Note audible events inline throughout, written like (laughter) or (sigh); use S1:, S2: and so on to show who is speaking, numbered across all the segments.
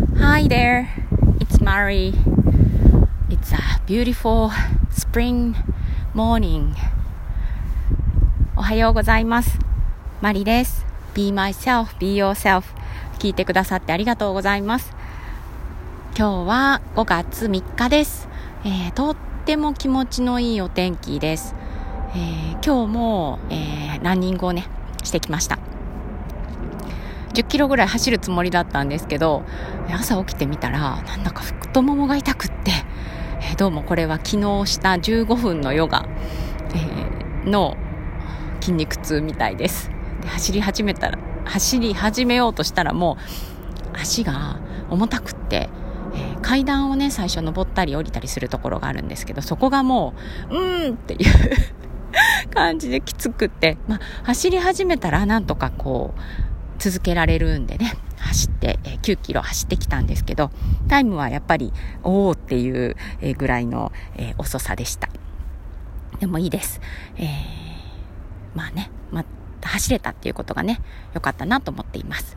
S1: Hi there, it's Mari. It's a beautiful spring morning. おはようございます。マリです。Be myself, be yourself. 聞いてくださってありがとうございます。今日は5月3日です。えーとっても気持ちのいいお天気です。えー今日も、えーランニングをね、してきました。10キロぐらい走るつもりだったんですけど、朝起きてみたら、なんだか太ももが痛くって、えーどうもこれは昨日した15分のヨガ、えーの筋肉痛みたいです。で走り始めたら、走り始めようとしたらもう足が重たくって、えー階段をね、最初登ったり降りたりするところがあるんですけど、そこがもう、うーんっていう (laughs) 感じできつくって、ま、走り始めたらなんとかこう、続けられるんでね、走って、えー9キロ走ってきたんですけど、タイムはやっぱり、おーっていうえーぐらいの、えー遅さでした。でもいいです。えーまあね、まあ、走れたっていうことがね、良かったなと思っています。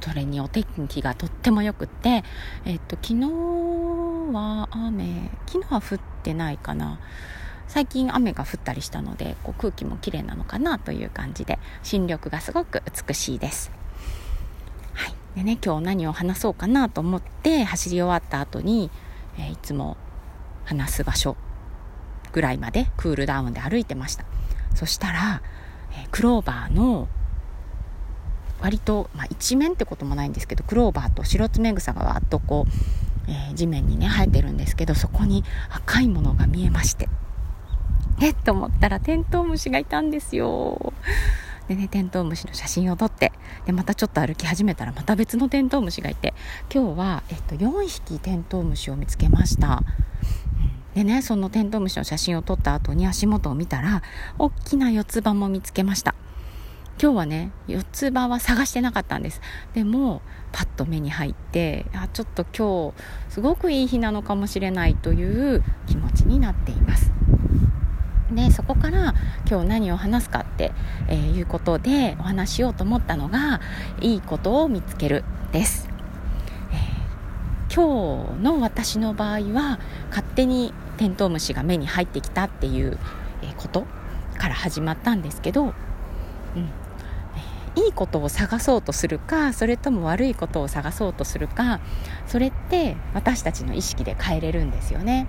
S1: それにお天気がとっても良くって、えっと、昨日は雨、昨日は降ってないかな。最近雨が降ったりしたのでこう空気も綺麗なのかなという感じで新緑がすごく美しいです。はい、でね今日何を話そうかなと思って走り終わった後に、えーいつも話す場所ぐらいまでクールダウンで歩いてました。そしたら、えークローバーの割と、まあ、一面ってこともないんですけどクローバーと白爪草がわっとこう、えー地面にね生えてるんですけどそこに赤いものが見えまして。えっと思ったらテントウムシがいたんですよ。でねテントウムシの写真を撮ってでまたちょっと歩き始めたらまた別のテントウムシがいて今日は、えっと、4匹テントウムシを見つけました。でねそのテントウムシの写真を撮った後に足元を見たら大きな四つ葉も見つけました。今日はね四つ葉は探してなかったんです。でもパッと目に入ってあちょっと今日すごくいい日なのかもしれないという気持ちになっています。でそこから今日何を話すかって、えーいうことでお話しようと思ったのがいいことを見つけるです、えー今日の私の場合は勝手にテントウムシが目に入ってきたっていうことから始まったんですけど、うん。いいことを探そうとするかそれとも悪いことを探そうとするかそれって私たちの意識で変えれるんですよね。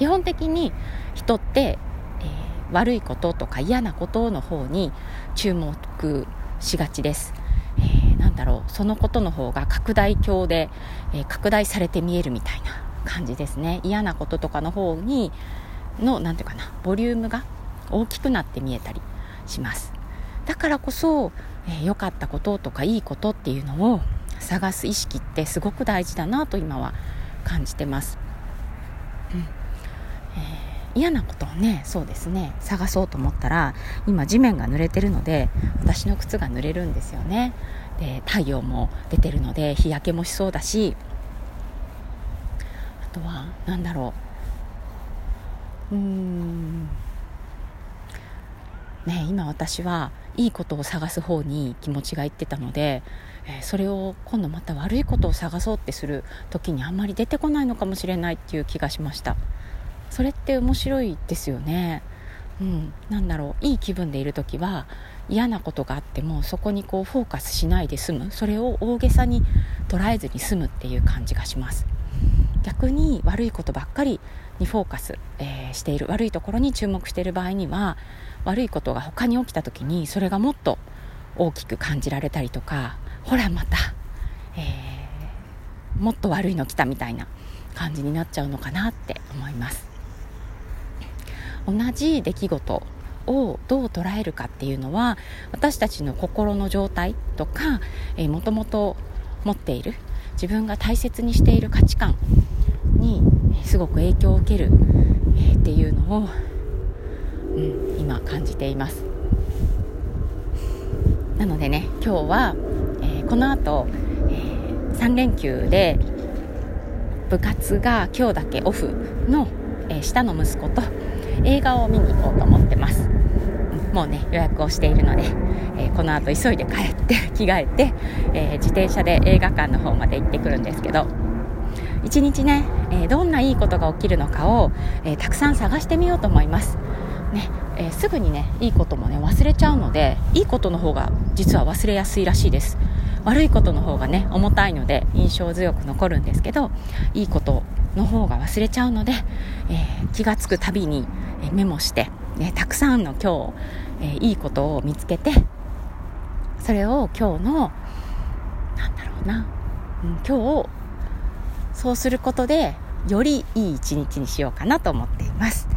S1: 基本的に人って、えー悪いこととか嫌なことの方に注目しがちです、えーなんだろうそのことの方が拡大鏡で、えー拡大されて見えるみたいな感じですね。嫌なこととかの方にのなんていうかなボリュームが大きくなって見えたりします。だからこそ良、えーかったこととかいいことっていうのを探す意識ってすごく大事だなと今は感じてます。え嫌なことをねそうですね探そうと思ったら今地面が濡れてるので私の靴が濡れるんですよね。で太陽も出てるので日焼けもしそうだしあとは何だろう。うーん。ね今私はいいことを探す方に気持ちがいってたので、えーそれを今度また悪いことを探そうってする時にあんまり出てこないのかもしれないっていう気がしました。それって面白いですよね。うん、なんだろう。いい気分でいる時は嫌なことがあってもそこにこうフォーカスしないで済む。それを大げさに捉えずに済むっていう感じがします。逆に悪いことばっかりにフォーカス、えーしている。悪いところに注目している場合には悪いことが他に起きた時にそれがもっと大きく感じられたりとかほらまた、えーもっと悪いの来たみたいな感じになっちゃうのかなって思います。同じ出来事をどう捉えるかっていうのは私たちの心の状態とか、もともと持っている自分が大切にしている価値観にすごく影響を受ける、えーっていうのを、うん、今感じています。なのでね今日は、えーこの後、え3連休で部活が今日だけオフの、え下の息子と映画を見に行こうと思ってます、もうね予約をしているので、えー、この後急いで帰って着替えて、えー、自転車で映画館の方まで行ってくるんですけど一日ね、えどんないいことが起きるのかを、えたくさん探してみようと思います。ねえ、すぐにねいいこともね忘れちゃうのでいいことの方が実は忘れやすいらしいです悪いことの方がね重たいので印象強く残るんですけどいいことの方が忘れちゃうので、えー、気がつくたびにメモして、ね、たくさんの今日、えー、いいことを見つけてそれを今日のなんだろうな、うん、今日そうすることでよりいい一日にしようかなと思っています、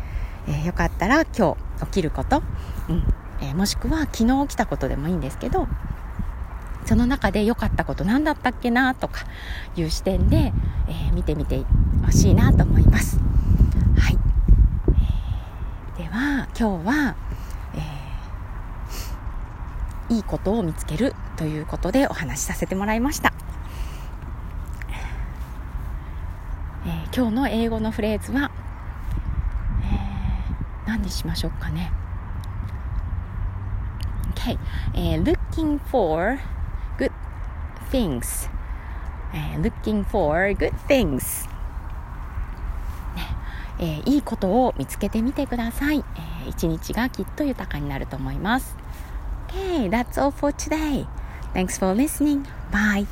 S1: えー、よかったら今日起きること、うんえー、もしくは昨日起きたことでもいいんですけどその中で良かったこと何だったっけなとかいう視点で、えー、見てみてほしいなと思います。はい。えー、では、今日は、えー、いいことを見つけるということでお話しさせてもらいました。えー、今日の英語のフレーズは、えー、何にしましょうかね。Okay. えー、looking for good things、uh, looking for good things えー、いいことを見つけてみてください、えー、一日がきっと豊かになると思います Okay, that's all for today. Thanks for listening. Bye.